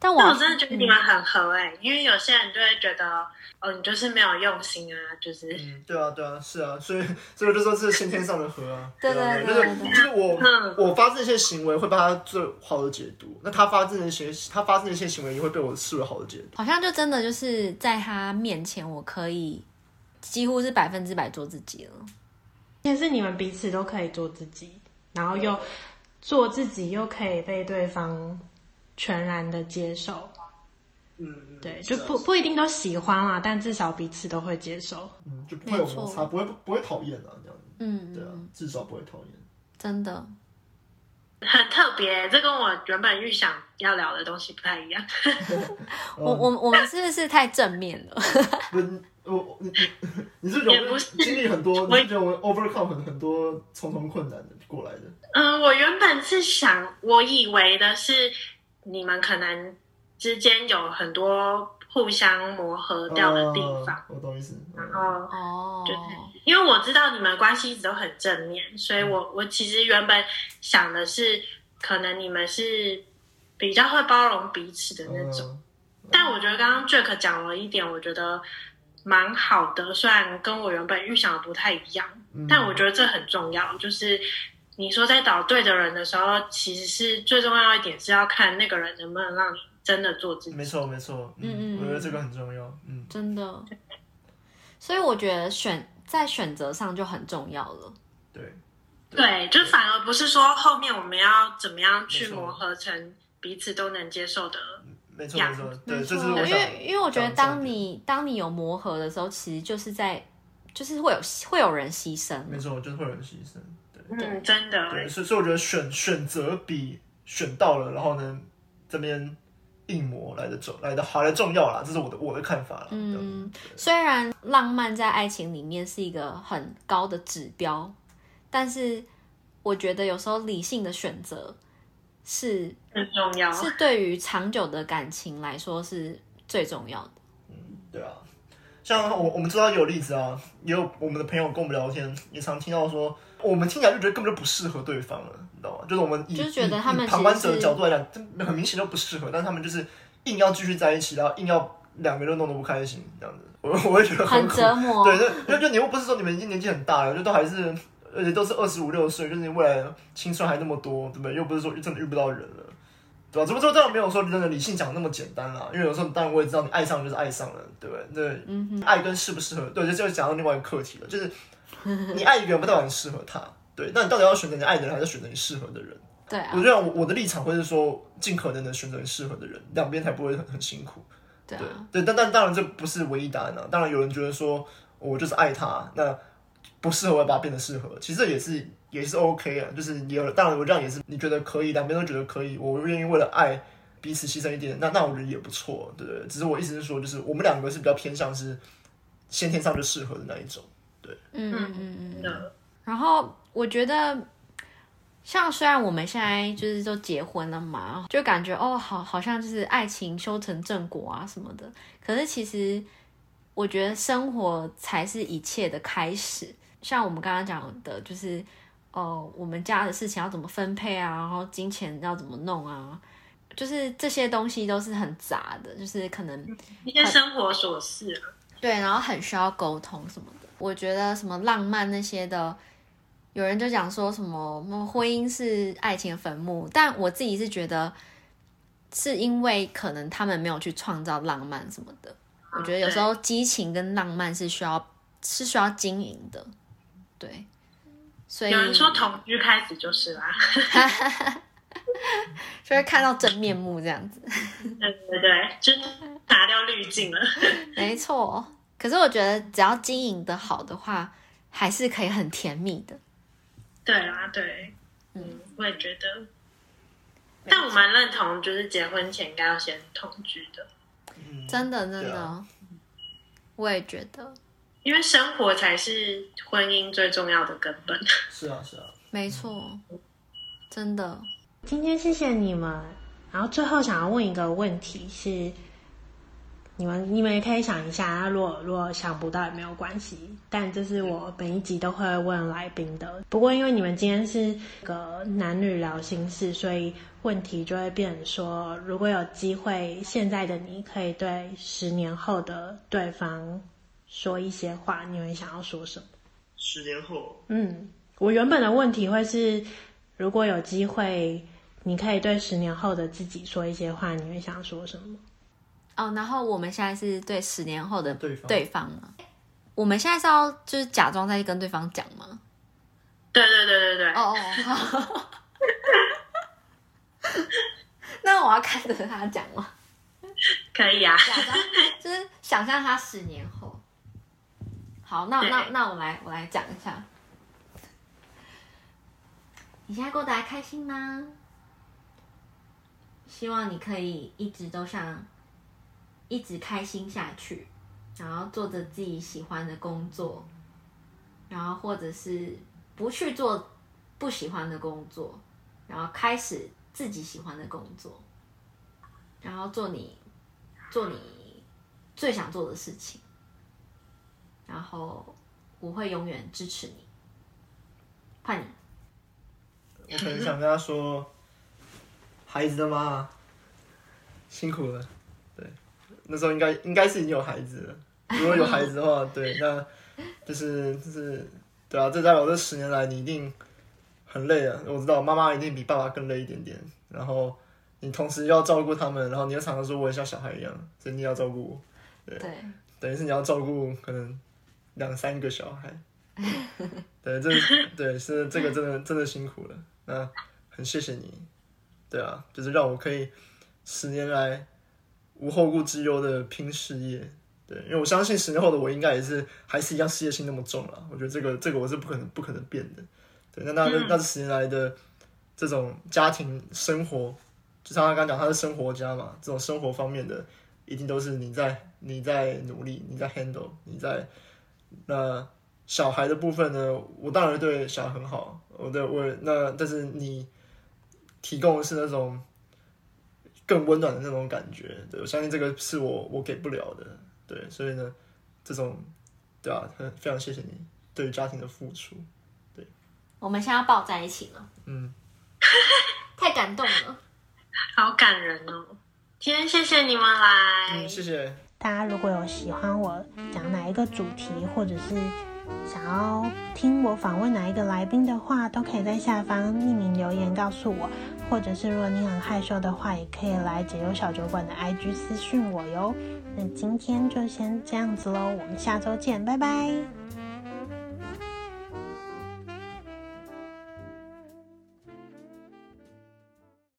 但我，但我真的觉得你们很合哎、欸，嗯、因为有些人就会觉得哦，你就是没有用心啊，就是嗯，对啊，对啊，是啊，所以所以就说是先天上的合啊，对对对，就是就是我、嗯、我发这些行为会被他最好的解读，那他发这些他发这些行为也会被我视为好的解读，好像就真的就是在他面前，我可以几乎是百分之百做自己了。但是你们彼此都可以做自己，然后又做自己，又可以被对方。全然的接受，嗯，对，就不不一定都喜欢啊，但至少彼此都会接受，嗯，就不会有摩擦，不会不会讨厌啊，这样，嗯，对啊，至少不会讨厌，真的，很特别，这跟我原本预想要聊的东西不太一样。我我我们是不是太正面了？不，我你你是有经历很多，你是我 overcome 很很多重重困难的过来的。嗯，我原本是想，我以为的是。你们可能之间有很多互相磨合掉的地方，哦、我懂意思。然后哦，就是因为我知道你们关系一直都很正面，所以我我其实原本想的是，可能你们是比较会包容彼此的那种。嗯、但我觉得刚刚 Jack 讲了一点，我觉得蛮好的，虽然跟我原本预想的不太一样，嗯、但我觉得这很重要，就是。你说在找对的人的时候，其实是最重要一点是要看那个人能不能让你真的做自己。没错，没错，嗯，嗯我觉得这个很重要，嗯，真的。所以我觉得选在选择上就很重要了。对，对，就反而不是说后面我们要怎么样去磨合成彼此都能接受的。没错，没错，对，就是因为因为我觉得当你当你有磨合的时候，其实就是在就是会有会有人牺牲。没错，就是会有人牺牲。嗯，真的。对，所以所以我觉得选选择比选到了，然后呢，这边硬磨来的重来的好来重要啦，这是我的我的看法啦。嗯，虽然浪漫在爱情里面是一个很高的指标，但是我觉得有时候理性的选择是很重要，是对于长久的感情来说是最重要的。嗯，对啊，像我我们知道有例子啊，也有我们的朋友跟我们聊天，也常听到说。我们听起来就觉得根本就不适合对方了，你知道吗？就是我们以就觉得他们旁观者的角度来讲，很明显就不适合，但他们就是硬要继续在一起，然后硬要两个人都弄得不开心，这样子，我我也觉得很，很折磨。对，就就你又不是说你们已经年纪很大了，就都还是，而且都是二十五六岁，就是你未来青春还那么多，对不对？又不是说真的遇不到人了，对吧？只不过这样没有说真的理性讲那么简单啦，因为有时候当然我也知道你爱上就是爱上了，对不对？对，嗯哼，爱跟适不适合，对，就就讲到另外一个课题了，就是 你爱一个人不代表你适合他。对，那你到底要选择你爱的人，还是选择你适合的人？对啊，我觉得我我的立场会是说，尽可能的选择你适合的人，两边才不会很很辛苦。对啊，对，但但当然这不是唯一答案啊。当然有人觉得说，我就是爱他，那不适合我要把它变得适合，其实这也是也是 OK 啊。就是你有，当然我这样也是，你觉得可以，两边都觉得可以，我愿意为了爱彼此牺牲一点，那那我觉得也不错，对不对？只是我意思是说，就是我们两个是比较偏向是先天上就适合的那一种。对，嗯嗯嗯嗯，然后。我觉得，像虽然我们现在就是都结婚了嘛，就感觉哦，好，好像就是爱情修成正果啊什么的。可是其实，我觉得生活才是一切的开始。像我们刚刚讲的，就是哦，我们家的事情要怎么分配啊，然后金钱要怎么弄啊，就是这些东西都是很杂的，就是可能一些生活琐事啊。对，然后很需要沟通什么的。我觉得什么浪漫那些的。有人就讲说什么婚姻是爱情的坟墓，但我自己是觉得是因为可能他们没有去创造浪漫什么的。我觉得有时候激情跟浪漫是需要是需要经营的，对。所以有人说同居开始就是啦，就会看到真面目这样子。对对对，就拿掉滤镜了。没错，可是我觉得只要经营的好的话，还是可以很甜蜜的。对啊，对，嗯，我也觉得，但我蛮认同，就是结婚前应该要先同居的，嗯，真的，真的，啊，我也觉得，因为生活才是婚姻最重要的根本。是啊，是啊，没错，真的。今天谢谢你们，然后最后想要问一个问题是：你们你们也可以想一下，如果如果想不到也没有关系。但这是我每一集都会问来宾的。不过因为你们今天是个男女聊心事，所以问题就会变成说，如果有机会，现在的你可以对十年后的对方说一些话，你会想要说什么？十年后，嗯，我原本的问题会是，如果有机会，你可以对十年后的自己说一些话，你会想说什么？哦，然后我们现在是对十年后的对方对方吗？我们现在是要就是假装在跟对方讲吗？对对对对对。哦哦。好 那我要看着他讲吗？可以啊。假装就是想象他十年后。好，那那那我来我来讲一下。你现在过得还开心吗？希望你可以一直都像。一直开心下去，然后做着自己喜欢的工作，然后或者是不去做不喜欢的工作，然后开始自己喜欢的工作，然后做你做你最想做的事情，然后我会永远支持你。换你，我很想跟他说，孩子的妈，辛苦了。那时候应该应该是已经有孩子了。如果有孩子的话，对，那就是就是对啊，这代表这十年来你一定很累啊。我知道妈妈一定比爸爸更累一点点。然后你同时要照顾他们，然后你又常常说我也像小孩一样，所以你要照顾我。对，对等于是你要照顾可能两三个小孩。对，这 对是这个真的真的辛苦了。那很谢谢你。对啊，就是让我可以十年来。无后顾之忧的拼事业，对，因为我相信十年后的我应该也是还是一样事业心那么重了。我觉得这个这个我是不可能不可能变的。对，那那那是十年来的这种家庭生活，就像他刚刚讲，他是生活家嘛，这种生活方面的一定都是你在你在努力，你在 handle，你在那小孩的部分呢，我当然对小孩很好，我对我那但是你提供的是那种。更温暖的那种感觉，对，我相信这个是我我给不了的，对，所以呢，这种对啊，很非常谢谢你对于家庭的付出，对，我们现在要抱在一起了，嗯，太感动了，好感人哦，今天谢谢你们来，嗯，谢谢。大家，如果有喜欢我讲哪一个主题，或者是想要听我访问哪一个来宾的话，都可以在下方匿名留言告诉我。或者是如果你很害羞的话，也可以来解忧小酒馆的 IG 私讯我哟。那今天就先这样子喽，我们下周见，拜拜。